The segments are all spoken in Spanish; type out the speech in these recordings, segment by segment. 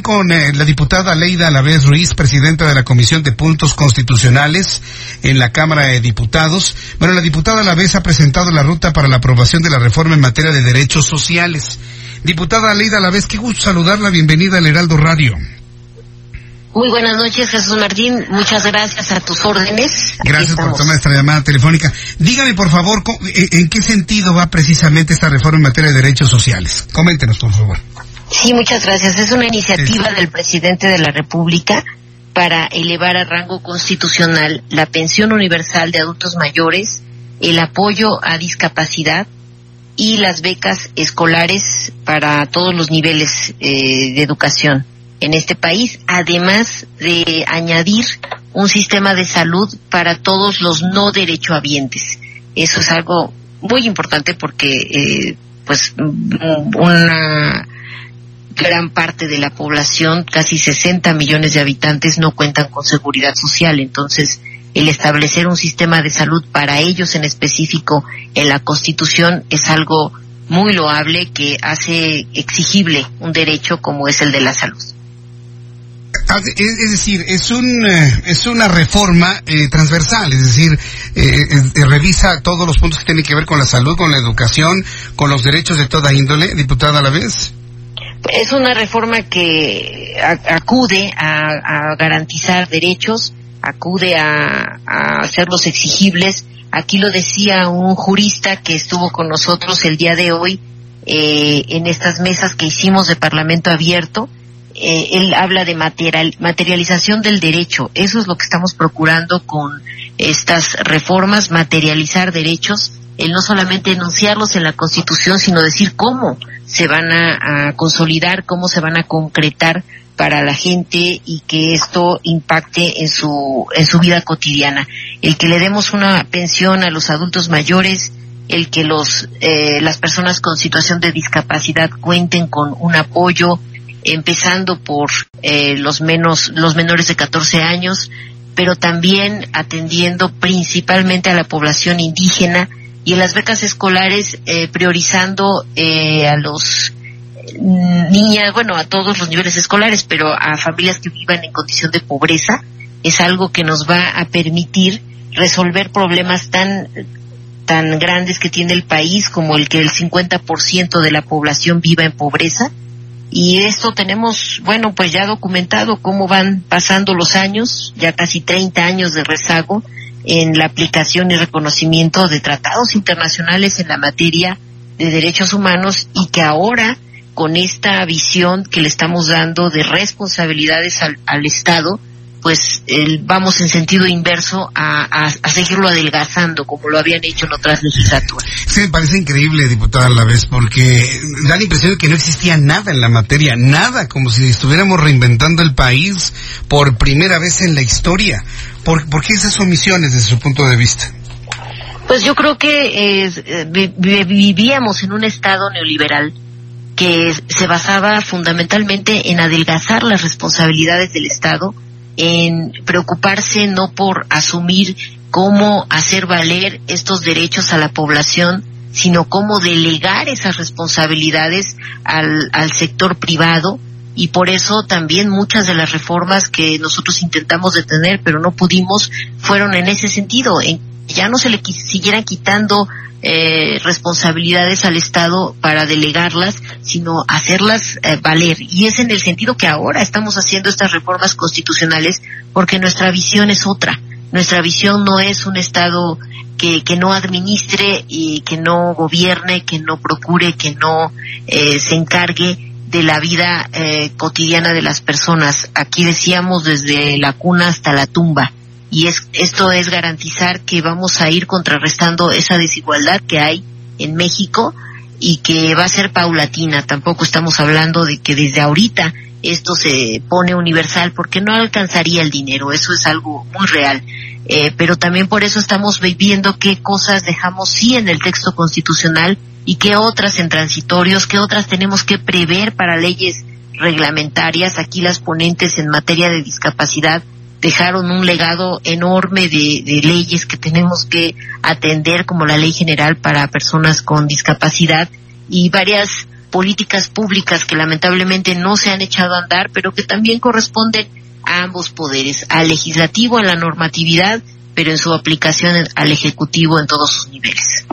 Con eh, la diputada Leida Alavés Ruiz, presidenta de la Comisión de Puntos Constitucionales en la Cámara de Diputados. Bueno, la diputada Alavés ha presentado la ruta para la aprobación de la reforma en materia de derechos sociales. Diputada Leida Alavés, qué gusto saludarla. Bienvenida al Heraldo Radio. Muy buenas noches, Jesús Martín. Muchas gracias a tus órdenes. Gracias por tomar esta llamada telefónica. Dígame, por favor, ¿en qué sentido va precisamente esta reforma en materia de derechos sociales? Coméntenos, por favor. Sí, muchas gracias. Es una iniciativa del presidente de la República para elevar a rango constitucional la pensión universal de adultos mayores, el apoyo a discapacidad y las becas escolares para todos los niveles eh, de educación en este país, además de añadir un sistema de salud para todos los no derechohabientes. Eso es algo muy importante porque, eh, pues, una gran parte de la población, casi 60 millones de habitantes, no cuentan con seguridad social. Entonces, el establecer un sistema de salud para ellos en específico en la Constitución es algo muy loable que hace exigible un derecho como es el de la salud. Ah, es decir, es un eh, es una reforma eh, transversal, es decir, eh, revisa todos los puntos que tienen que ver con la salud, con la educación, con los derechos de toda índole, diputada a la vez es una reforma que acude a, garantizar derechos, acude a, hacerlos exigibles. Aquí lo decía un jurista que estuvo con nosotros el día de hoy eh, en estas mesas que hicimos de Parlamento Abierto. Eh, él habla de materialización del derecho. Eso es lo que estamos procurando con estas reformas, materializar derechos, el no solamente enunciarlos en la Constitución, sino decir cómo se van a, consolidar, cómo se van a concretar para la gente y que esto impacte en su en su vida cotidiana. El que le demos una pensión a los adultos mayores, el que los eh, las personas con situación de discapacidad cuenten con un apoyo, empezando por eh, los menos los menores de 14 años, pero también atendiendo principalmente a la población indígena y en las becas escolares eh, priorizando eh, a los mm, niñas, bueno, a todos los niveles escolares, pero a familias que vivan en condición de pobreza, es algo que nos va a permitir resolver problemas tan tan grandes que tiene el país como el que el 50% de la población viva en pobreza y esto tenemos, bueno, pues ya documentado cómo van pasando los años, ya casi 30 años de rezago en la aplicación y reconocimiento de tratados internacionales en la materia de derechos humanos y que ahora con esta visión que le estamos dando de responsabilidades al, Estado, pues vamos en sentido inverso a, seguirlo adelgazando como lo habían hecho en otras legislaturas. Sí, me parece increíble, diputada, a la vez, porque da la impresión de que no existía nada en la materia, nada, como si estuviéramos reinventando el país por primera vez en la historia. ¿Por, qué esas omisiones desde su punto de vista? Pues yo creo que eh, vivíamos en un estado neoliberal que se basaba fundamentalmente en adelgazar las responsabilidades del Estado, en preocuparse no por asumir cómo hacer valer estos derechos a la población, sino cómo delegar esas responsabilidades al, al sector privado. Y por eso también muchas de las reformas que nosotros intentamos detener pero no pudimos fueron en ese sentido, en ya no se le siguieran quitando eh, responsabilidades al Estado para delegarlas, sino hacerlas eh, valer. Y es en el sentido que ahora estamos haciendo estas reformas constitucionales porque nuestra visión es otra. Nuestra visión no es un Estado que, que no administre y que no gobierne, que no procure, que no eh, se encargue de la vida eh, cotidiana de las personas. Aquí decíamos desde la cuna hasta la tumba. Y es, esto es garantizar que vamos a ir contrarrestando esa desigualdad que hay en México y que va a ser paulatina. Tampoco estamos hablando de que desde ahorita esto se pone universal porque no alcanzaría el dinero. Eso es algo muy real. Eh, pero también por eso estamos viendo qué cosas dejamos sí en el texto constitucional y qué otras en transitorios, qué otras tenemos que prever para leyes reglamentarias. Aquí las ponentes en materia de discapacidad dejaron un legado enorme de, leyes que tenemos que atender, como la Ley General para Personas con Discapacidad y varias políticas públicas que lamentablemente no se han echado a andar, pero que también corresponden a ambos poderes, al legislativo, a la normatividad, pero en su aplicación al ejecutivo en todos sus niveles.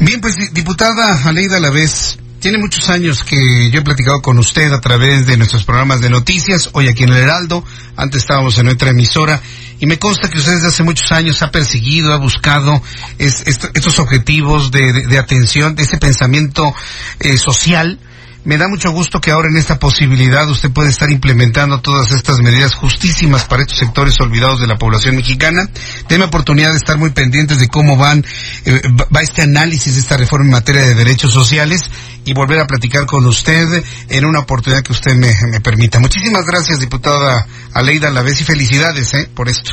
Bien, pues diputada Aleida Lavés, tiene muchos años que yo he platicado con usted a través de nuestros programas de noticias, hoy aquí en el Heraldo, antes estábamos en otra emisora, y me consta que usted desde hace muchos años ha perseguido, ha buscado estos objetivos de, atención, de ese pensamiento eh, social, me da mucho gusto que ahora en esta posibilidad usted puede estar implementando todas estas medidas justísimas para estos sectores olvidados de la población mexicana. Deme oportunidad de estar muy pendientes de cómo van, eh, va este análisis de esta reforma en materia de derechos sociales y volver a platicar con usted en una oportunidad que usted me, me permita. Muchísimas gracias, diputada Aleida Lavés, y felicidades eh, por esto.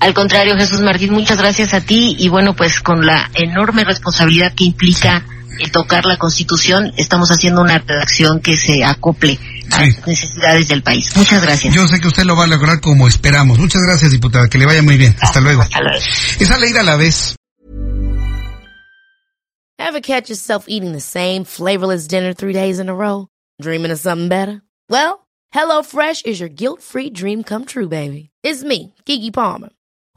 Al contrario, Jesús Martín, muchas gracias a ti y bueno, pues con la enorme responsabilidad que implica el tocar la Constitución, estamos haciendo una redacción que se acople a las necesidades del país. Muchas gracias. Yo sé que usted lo va a lograr como esperamos. Muchas gracias, diputada. Que le vaya muy bien. Hasta luego. Hasta luego. A la vez. Ever catch yourself eating the same flavorless dinner three days in a row? Dreaming of something better? Well, HelloFresh is your guilt-free dream come true, baby. It's me, Kiki Palmer.